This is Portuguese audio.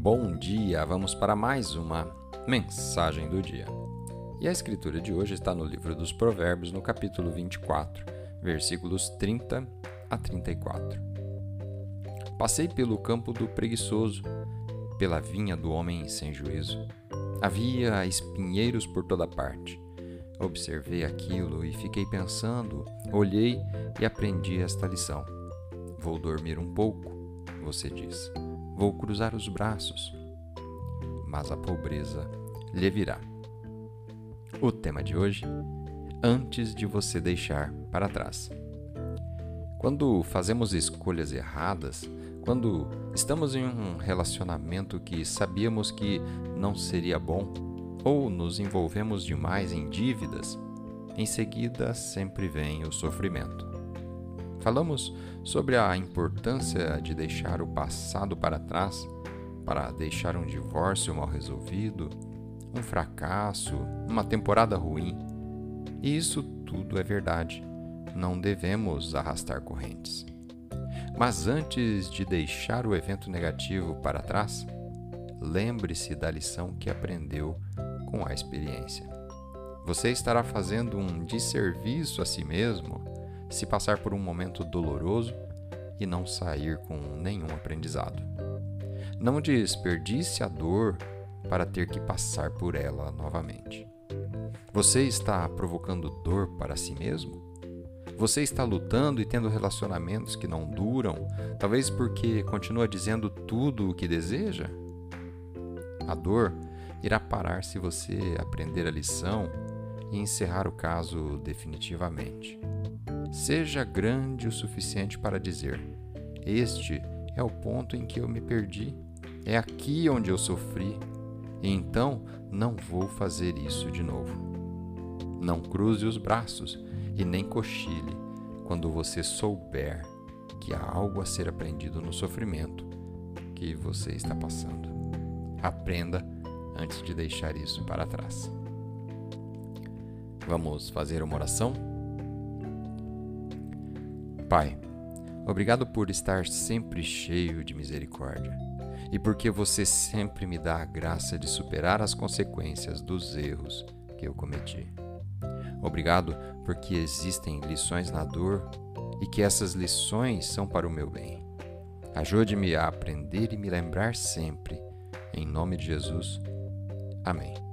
Bom dia! Vamos para mais uma mensagem do dia. E a escritura de hoje está no livro dos Provérbios, no capítulo 24, versículos 30 a 34. Passei pelo campo do preguiçoso, pela vinha do homem sem juízo. Havia espinheiros por toda parte. Observei aquilo e fiquei pensando, olhei e aprendi esta lição. Vou dormir um pouco, você diz vou cruzar os braços, mas a pobreza lhe virá. O tema de hoje: antes de você deixar para trás. Quando fazemos escolhas erradas, quando estamos em um relacionamento que sabíamos que não seria bom, ou nos envolvemos demais em dívidas, em seguida sempre vem o sofrimento. Falamos sobre a importância de deixar o passado para trás, para deixar um divórcio mal resolvido, um fracasso, uma temporada ruim. E isso tudo é verdade. Não devemos arrastar correntes. Mas antes de deixar o evento negativo para trás, lembre-se da lição que aprendeu com a experiência. Você estará fazendo um desserviço a si mesmo se passar por um momento doloroso e não sair com nenhum aprendizado. Não desperdice a dor para ter que passar por ela novamente. Você está provocando dor para si mesmo? Você está lutando e tendo relacionamentos que não duram, talvez porque continua dizendo tudo o que deseja? A dor irá parar se você aprender a lição e encerrar o caso definitivamente. Seja grande o suficiente para dizer: Este é o ponto em que eu me perdi, é aqui onde eu sofri, e então não vou fazer isso de novo. Não cruze os braços e nem cochile quando você souber que há algo a ser aprendido no sofrimento que você está passando. Aprenda antes de deixar isso para trás. Vamos fazer uma oração? Pai, obrigado por estar sempre cheio de misericórdia e porque você sempre me dá a graça de superar as consequências dos erros que eu cometi. Obrigado porque existem lições na dor e que essas lições são para o meu bem. Ajude-me a aprender e me lembrar sempre. Em nome de Jesus. Amém.